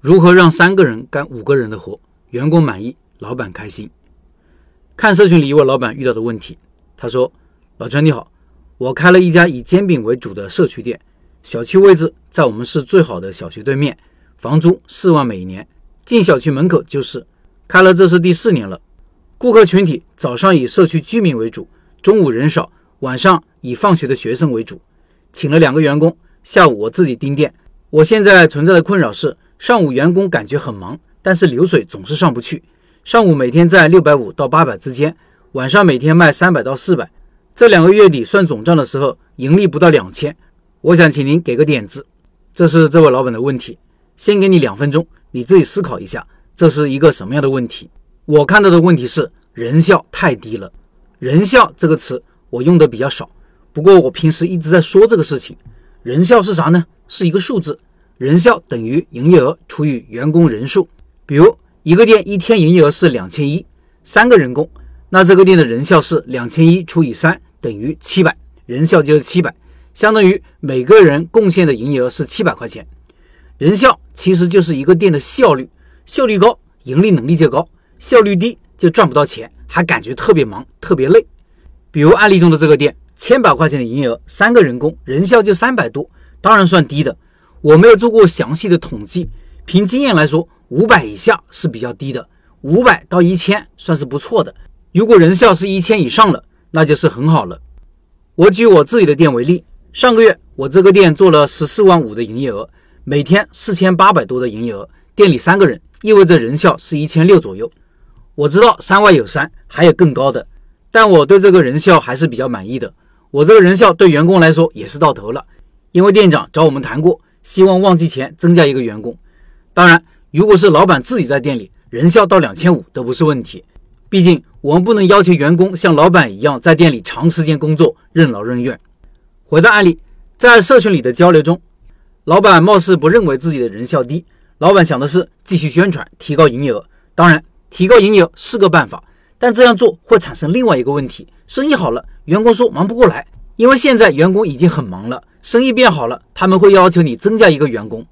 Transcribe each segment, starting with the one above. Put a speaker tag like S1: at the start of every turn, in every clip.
S1: 如何让三个人干五个人的活，员工满意，老板开心？看社群里一位老板遇到的问题，他说：“老陈你好，我开了一家以煎饼为主的社区店，小区位置在我们市最好的小学对面，房租四万每年，进小区门口就是。开了这是第四年了，顾客群体早上以社区居民为主，中午人少，晚上以放学的学生为主。请了两个员工，下午我自己盯店。我现在存在的困扰是，上午员工感觉很忙，但是流水总是上不去。”上午每天在六百五到八百之间，晚上每天卖三百到四百，这两个月底算总账的时候，盈利不到两千。我想请您给个点子，这是这位老板的问题。先给你两分钟，你自己思考一下，这是一个什么样的问题？我看到的问题是人效太低了。人效这个词我用的比较少，不过我平时一直在说这个事情。人效是啥呢？是一个数字，人效等于营业额除以员工人数，比如。一个店一天营业额是两千一，三个人工，那这个店的人效是两千一除以三等于七百，人效就是七百，相当于每个人贡献的营业额是七百块钱。人效其实就是一个店的效率，效率高，盈利能力就高；效率低，就赚不到钱，还感觉特别忙，特别累。比如案例中的这个店，千百块钱的营业额，三个人工，人效就三百多，当然算低的。我没有做过详细的统计，凭经验来说。五百以下是比较低的，五百到一千算是不错的。如果人效是一千以上了，那就是很好了。我举我自己的店为例，上个月我这个店做了十四万五的营业额，每天四千八百多的营业额，店里三个人，意味着人效是一千六左右。我知道山外有山，还有更高的，但我对这个人效还是比较满意的。我这个人效对员工来说也是到头了，因为店长找我们谈过，希望旺季前增加一个员工，当然。如果是老板自己在店里，人效到两千五都不是问题。毕竟我们不能要求员工像老板一样在店里长时间工作，任劳任怨。回到案例，在社群里的交流中，老板貌似不认为自己的人效低，老板想的是继续宣传，提高营业额。当然，提高营业额是个办法，但这样做会产生另外一个问题：生意好了，员工说忙不过来，因为现在员工已经很忙了，生意变好了，他们会要求你增加一个员工。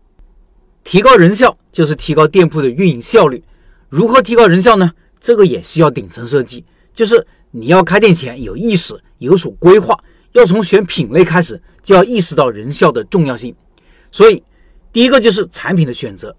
S1: 提高人效就是提高店铺的运营效率。如何提高人效呢？这个也需要顶层设计，就是你要开店前有意识、有所规划，要从选品类开始，就要意识到人效的重要性。所以，第一个就是产品的选择。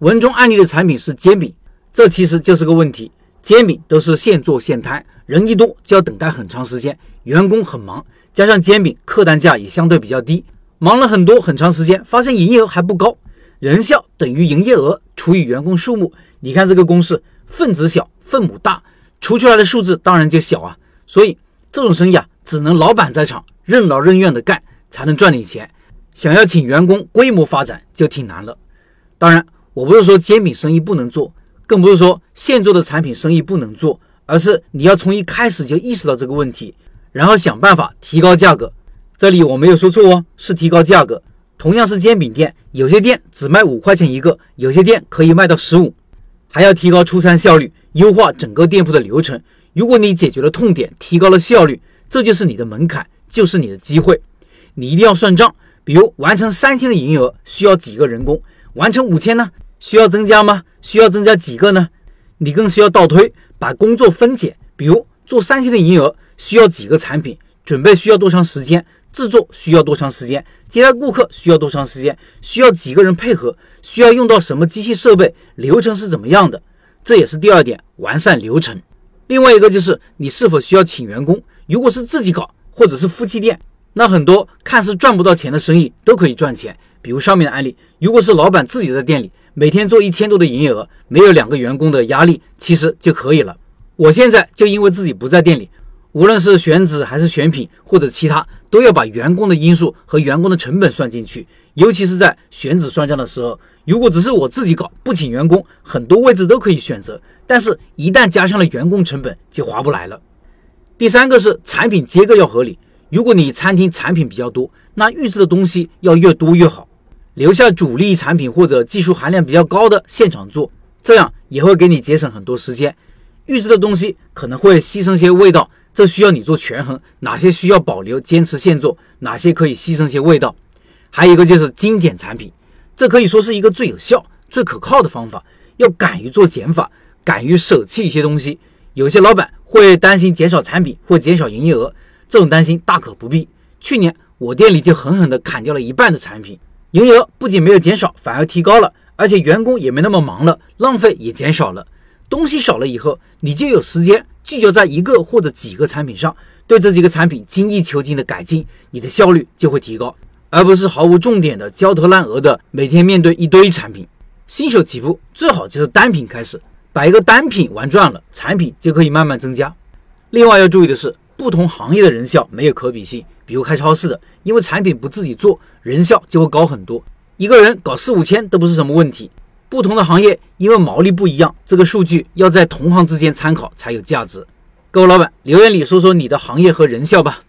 S1: 文中案例的产品是煎饼，这其实就是个问题。煎饼都是现做现摊，人一多就要等待很长时间，员工很忙，加上煎饼客单价也相对比较低，忙了很多很长时间，发现营业额还不高。人效等于营业额除以员工数目，你看这个公式，分子小，分母大，除出来的数字当然就小啊。所以这种生意啊，只能老板在场，任劳任怨的干，才能赚点钱。想要请员工规模发展就挺难了。当然，我不是说煎饼生意不能做，更不是说现做的产品生意不能做，而是你要从一开始就意识到这个问题，然后想办法提高价格。这里我没有说错哦，是提高价格。同样是煎饼店，有些店只卖五块钱一个，有些店可以卖到十五。还要提高出餐效率，优化整个店铺的流程。如果你解决了痛点，提高了效率，这就是你的门槛，就是你的机会。你一定要算账，比如完成三千的营业额需要几个人工，完成五千呢？需要增加吗？需要增加几个呢？你更需要倒推，把工作分解，比如做三千的营业额需要几个产品，准备需要多长时间？制作需要多长时间？接待顾客需要多长时间？需要几个人配合？需要用到什么机器设备？流程是怎么样的？这也是第二点，完善流程。另外一个就是你是否需要请员工？如果是自己搞，或者是夫妻店，那很多看似赚不到钱的生意都可以赚钱。比如上面的案例，如果是老板自己在店里，每天做一千多的营业额，没有两个员工的压力，其实就可以了。我现在就因为自己不在店里。无论是选址还是选品或者其他，都要把员工的因素和员工的成本算进去。尤其是在选址算账的时候，如果只是我自己搞，不请员工，很多位置都可以选择。但是，一旦加上了员工成本，就划不来了。第三个是产品结构要合理。如果你餐厅产品比较多，那预制的东西要越多越好，留下主力产品或者技术含量比较高的现场做，这样也会给你节省很多时间。预制的东西可能会牺牲些味道。这需要你做权衡，哪些需要保留坚持现做，哪些可以牺牲些味道。还有一个就是精简产品，这可以说是一个最有效、最可靠的方法，要敢于做减法，敢于舍弃一些东西。有些老板会担心减少产品或减少营业额，这种担心大可不必。去年我店里就狠狠地砍掉了一半的产品，营业额不仅没有减少，反而提高了，而且员工也没那么忙了，浪费也减少了。东西少了以后，你就有时间聚焦在一个或者几个产品上，对这几个产品精益求精的改进，你的效率就会提高，而不是毫无重点的焦头烂额的每天面对一堆产品。新手起步最好就是单品开始，把一个单品玩转了，产品就可以慢慢增加。另外要注意的是，不同行业的人效没有可比性，比如开超市的，因为产品不自己做，人效就会高很多，一个人搞四五千都不是什么问题。不同的行业，因为毛利不一样，这个数据要在同行之间参考才有价值。各位老板，留言里说说你的行业和人效吧。